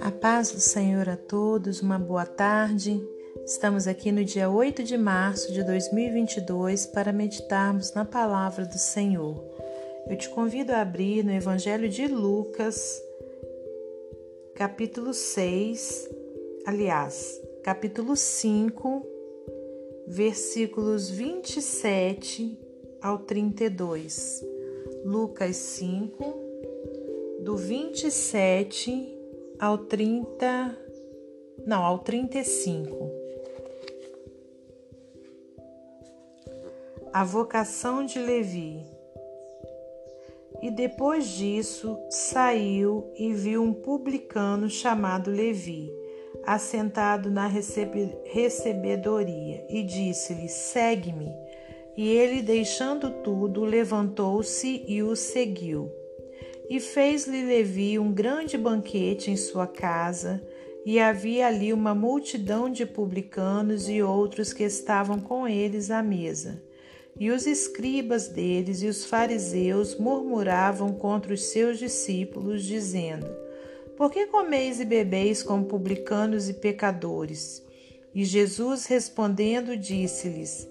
A paz do Senhor a todos, uma boa tarde. Estamos aqui no dia 8 de março de 2022 para meditarmos na palavra do Senhor. Eu te convido a abrir no Evangelho de Lucas, capítulo 6, aliás, capítulo 5, versículos 27 ao 32. Lucas 5, do 27 ao 30, não, ao 35. A vocação de Levi. E depois disso saiu e viu um publicano chamado Levi, assentado na recebe recebedoria, e disse-lhe: Segue-me. E ele, deixando tudo, levantou-se e o seguiu. E fez-lhe Levi um grande banquete em sua casa, e havia ali uma multidão de publicanos e outros que estavam com eles à mesa. E os escribas deles e os fariseus murmuravam contra os seus discípulos, dizendo: Por que comeis e bebeis com publicanos e pecadores? E Jesus respondendo disse-lhes: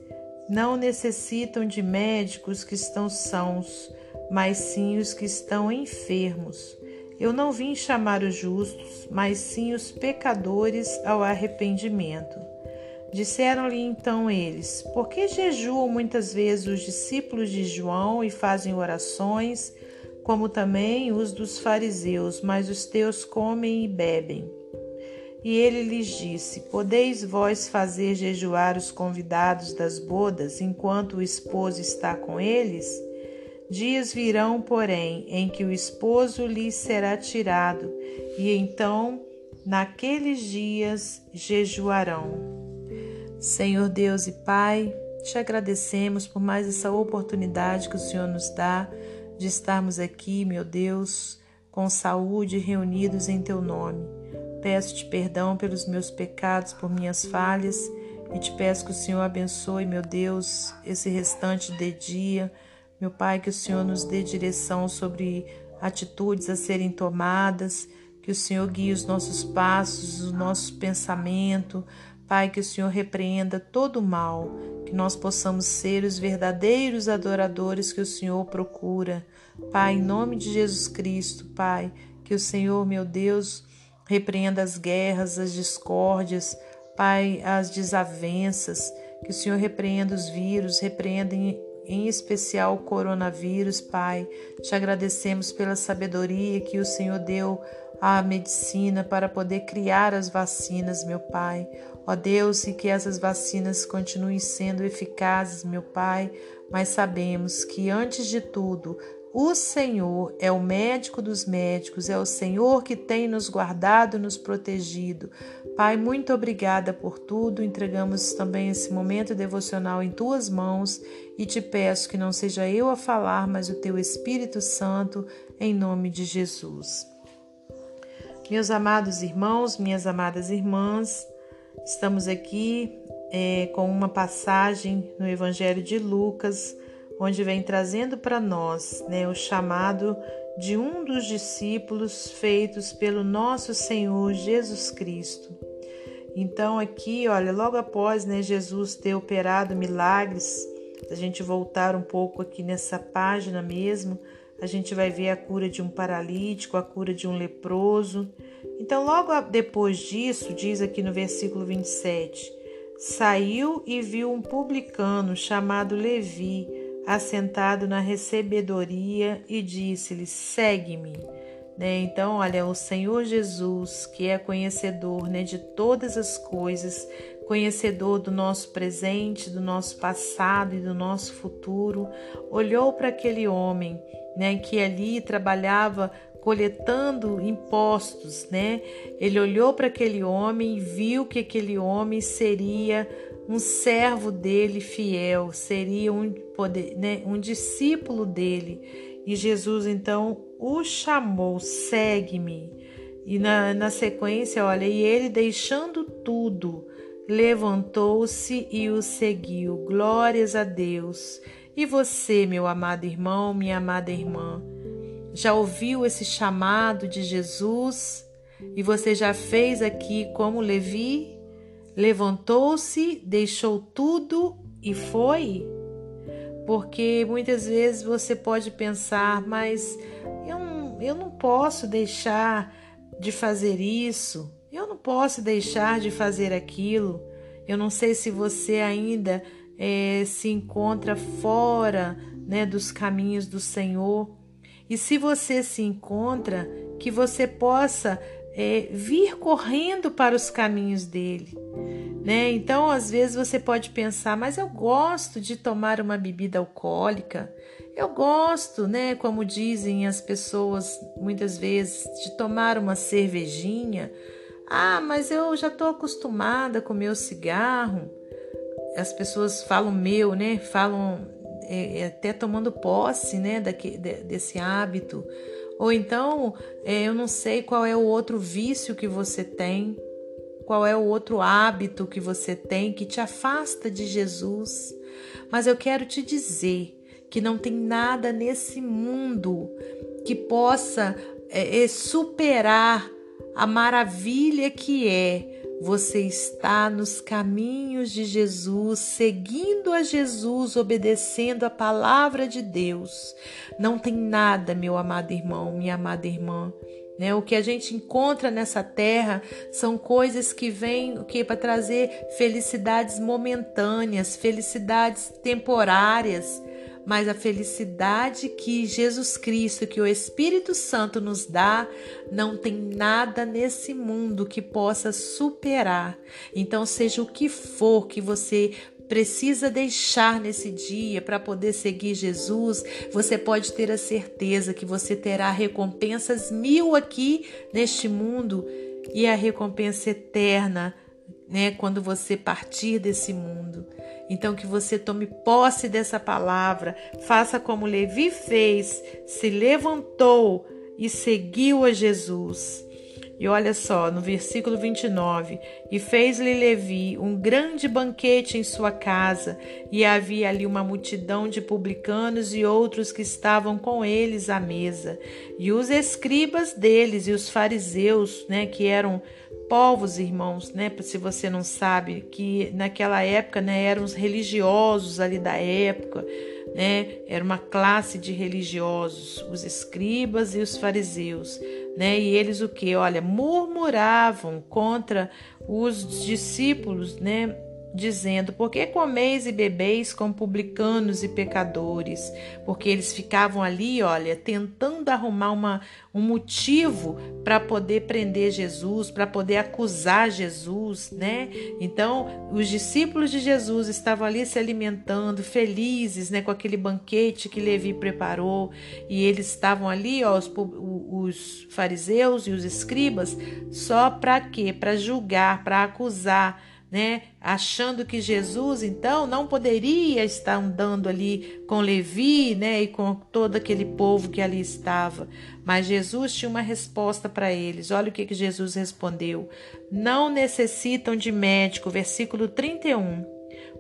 Não necessitam de médicos que estão sãos, mas sim os que estão enfermos. Eu não vim chamar os justos, mas sim os pecadores ao arrependimento. Disseram-lhe então eles: Por que jejuam muitas vezes os discípulos de João e fazem orações, como também os dos fariseus, mas os teus comem e bebem? E ele lhes disse: Podeis vós fazer jejuar os convidados das bodas enquanto o esposo está com eles? Dias virão, porém, em que o esposo lhes será tirado, e então, naqueles dias, jejuarão. Senhor Deus e Pai, te agradecemos por mais essa oportunidade que o Senhor nos dá de estarmos aqui, meu Deus, com saúde, reunidos em Teu nome. Peço-te perdão pelos meus pecados, por minhas falhas, e te peço que o Senhor abençoe, meu Deus, esse restante de dia meu Pai, que o Senhor nos dê direção sobre atitudes a serem tomadas, que o Senhor guie os nossos passos, o nosso pensamento. Pai, que o Senhor repreenda todo o mal, que nós possamos ser os verdadeiros adoradores que o Senhor procura. Pai, em nome de Jesus Cristo, Pai, que o Senhor, meu Deus, repreenda as guerras, as discórdias, Pai, as desavenças, que o Senhor repreenda os vírus, repreenda em especial o coronavírus, Pai. Te agradecemos pela sabedoria que o Senhor deu à medicina para poder criar as vacinas, meu Pai. Ó Deus, e que essas vacinas continuem sendo eficazes, meu Pai, mas sabemos que antes de tudo, o Senhor é o médico dos médicos, é o Senhor que tem nos guardado, nos protegido. Pai, muito obrigada por tudo. Entregamos também esse momento devocional em tuas mãos e te peço que não seja eu a falar, mas o teu Espírito Santo, em nome de Jesus. Meus amados irmãos, minhas amadas irmãs, estamos aqui é, com uma passagem no Evangelho de Lucas, onde vem trazendo para nós né, o chamado de um dos discípulos feitos pelo nosso Senhor Jesus Cristo. Então, aqui, olha, logo após né, Jesus ter operado milagres, a gente voltar um pouco aqui nessa página mesmo, a gente vai ver a cura de um paralítico, a cura de um leproso. Então, logo depois disso, diz aqui no versículo 27, saiu e viu um publicano chamado Levi, assentado na recebedoria, e disse-lhe: Segue-me. Né? Então, olha, o Senhor Jesus, que é conhecedor né, de todas as coisas, conhecedor do nosso presente, do nosso passado e do nosso futuro, olhou para aquele homem né, que ali trabalhava coletando impostos, né? Ele olhou para aquele homem e viu que aquele homem seria um servo dele fiel, seria um, poder, né, um discípulo dele. E Jesus então o chamou, segue-me. E na, na sequência, olha, e ele deixando tudo, levantou-se e o seguiu. Glórias a Deus. E você, meu amado irmão, minha amada irmã, já ouviu esse chamado de Jesus? E você já fez aqui como Levi? Levantou-se, deixou tudo e foi? Porque muitas vezes você pode pensar, mas eu não, eu não posso deixar de fazer isso, eu não posso deixar de fazer aquilo. Eu não sei se você ainda é, se encontra fora né, dos caminhos do Senhor. E se você se encontra, que você possa é, vir correndo para os caminhos dele. Né? Então, às vezes você pode pensar, mas eu gosto de tomar uma bebida alcoólica, eu gosto, né, como dizem as pessoas muitas vezes, de tomar uma cervejinha. Ah, mas eu já estou acostumada com meu cigarro. As pessoas falam meu, né? Falam é, é até tomando posse, né, daqui, de, desse hábito. Ou então, é, eu não sei qual é o outro vício que você tem, qual é o outro hábito que você tem que te afasta de Jesus. Mas eu quero te dizer que não tem nada nesse mundo que possa é, é superar a maravilha que é você está nos caminhos de Jesus, seguindo a Jesus, obedecendo a palavra de Deus. Não tem nada, meu amado irmão, minha amada irmã. Né? O que a gente encontra nessa terra são coisas que vêm que para trazer felicidades momentâneas, felicidades temporárias mas a felicidade que Jesus Cristo, que o Espírito Santo nos dá, não tem nada nesse mundo que possa superar. Então, seja o que for que você precisa deixar nesse dia para poder seguir Jesus, você pode ter a certeza que você terá recompensas mil aqui neste mundo e a recompensa eterna, né, quando você partir desse mundo. Então, que você tome posse dessa palavra, faça como Levi fez, se levantou e seguiu a Jesus. E olha só, no versículo 29, e fez-lhe Levi um grande banquete em sua casa, e havia ali uma multidão de publicanos e outros que estavam com eles à mesa. E os escribas deles e os fariseus, né, que eram povos, irmãos, né? Se você não sabe, que naquela época, né, eram os religiosos ali da época, né? Era uma classe de religiosos, os escribas e os fariseus, né? E eles o que? Olha, murmuravam contra os discípulos, né? Dizendo: Por que comeis e bebeis com publicanos e pecadores? Porque eles ficavam ali, olha, tentando arrumar uma, um motivo para poder prender Jesus, para poder acusar Jesus, né? Então, os discípulos de Jesus estavam ali se alimentando, felizes, né, com aquele banquete que Levi preparou, e eles estavam ali, ó, os, os fariseus e os escribas, só para quê? Para julgar, para acusar né? Achando que Jesus então não poderia estar andando ali com Levi, né, e com todo aquele povo que ali estava. Mas Jesus tinha uma resposta para eles. Olha o que, que Jesus respondeu: Não necessitam de médico, versículo 31.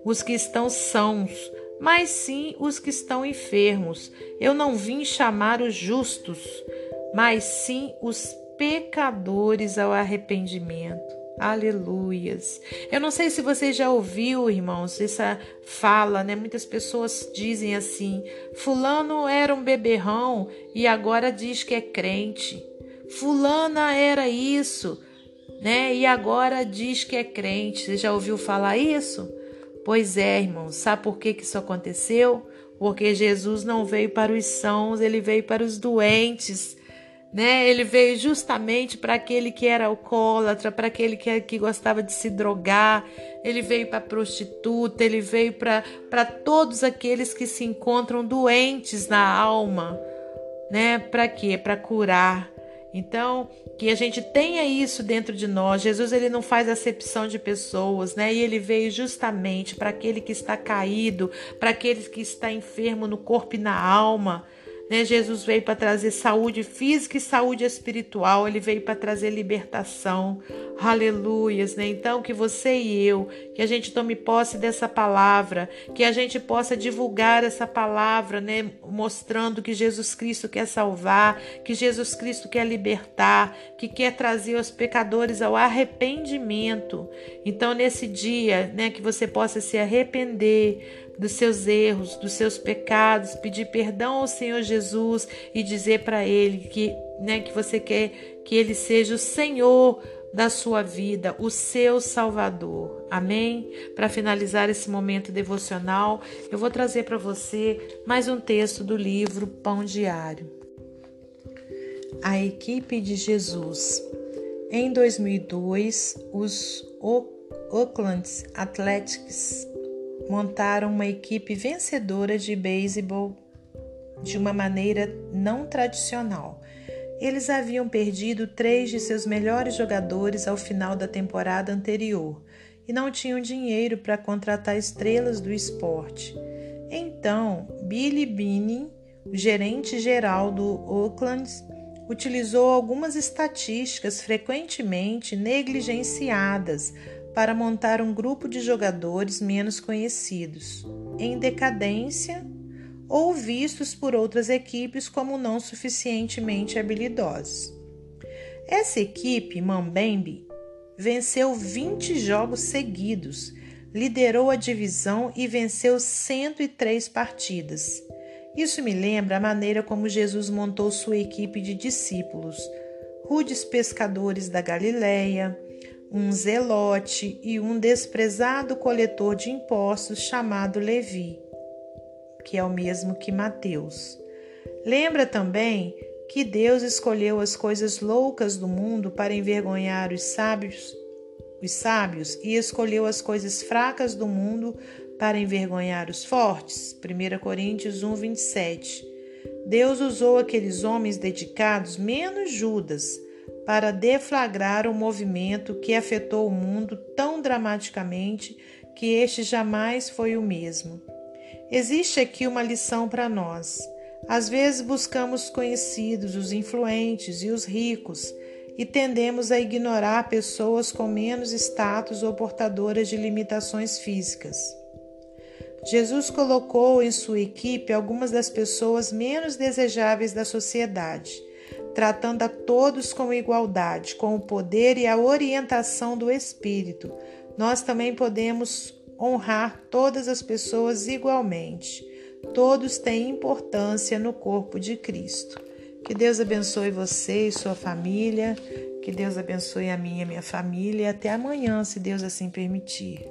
Os que estão sãos, mas sim os que estão enfermos. Eu não vim chamar os justos, mas sim os pecadores ao arrependimento. Aleluias. Eu não sei se você já ouviu, irmãos, essa fala, né? Muitas pessoas dizem assim: Fulano era um beberrão e agora diz que é crente. Fulana era isso, né? E agora diz que é crente. Você já ouviu falar isso? Pois é, irmãos. Sabe por que, que isso aconteceu? Porque Jesus não veio para os sãos, ele veio para os doentes né? Ele veio justamente para aquele que era alcoólatra, para aquele que, que gostava de se drogar, ele veio para prostituta, ele veio para todos aqueles que se encontram doentes na alma, né? Para quê? Para curar. Então, que a gente tenha isso dentro de nós. Jesus ele não faz acepção de pessoas, né? E ele veio justamente para aquele que está caído, para aquele que está enfermo no corpo e na alma Né? Jesus veio para trazer saúde física e saúde espiritual, ele veio para trazer libertação. Aleluias, né? Então que você e eu, que a gente tome posse dessa palavra, que a gente possa divulgar essa palavra, né, mostrando que Jesus Cristo quer salvar, que Jesus Cristo quer libertar, que quer trazer os pecadores ao arrependimento. Então nesse dia, né, que você possa se arrepender dos seus erros, dos seus pecados, pedir perdão ao Senhor Jesus e dizer para ele que, né, que você quer que ele seja o Senhor da sua vida, o seu Salvador. Amém? Para finalizar esse momento devocional, eu vou trazer para você mais um texto do livro Pão Diário. A equipe de Jesus. Em 2002, os Oakland Athletics montaram uma equipe vencedora de beisebol de uma maneira não tradicional. Eles haviam perdido três de seus melhores jogadores ao final da temporada anterior e não tinham dinheiro para contratar estrelas do esporte. Então, Billy o gerente geral do Oakland, utilizou algumas estatísticas frequentemente negligenciadas para montar um grupo de jogadores menos conhecidos, em decadência ou vistos por outras equipes como não suficientemente habilidosos. Essa equipe, Mambembe, venceu 20 jogos seguidos, liderou a divisão e venceu 103 partidas. Isso me lembra a maneira como Jesus montou sua equipe de discípulos, rudes pescadores da Galileia, um zelote e um desprezado coletor de impostos chamado Levi, que é o mesmo que Mateus. Lembra também que Deus escolheu as coisas loucas do mundo para envergonhar os sábios, os sábios e escolheu as coisas fracas do mundo para envergonhar os fortes. 1 Coríntios 1, 27. Deus usou aqueles homens dedicados, menos Judas, para deflagrar um movimento que afetou o mundo tão dramaticamente que este jamais foi o mesmo. Existe aqui uma lição para nós. Às vezes buscamos conhecidos, os influentes e os ricos, e tendemos a ignorar pessoas com menos status ou portadoras de limitações físicas. Jesus colocou em sua equipe algumas das pessoas menos desejáveis da sociedade tratando a todos com igualdade, com o poder e a orientação do Espírito. Nós também podemos honrar todas as pessoas igualmente. Todos têm importância no corpo de Cristo. Que Deus abençoe você e sua família. Que Deus abençoe a minha e a minha família. Até amanhã, se Deus assim permitir.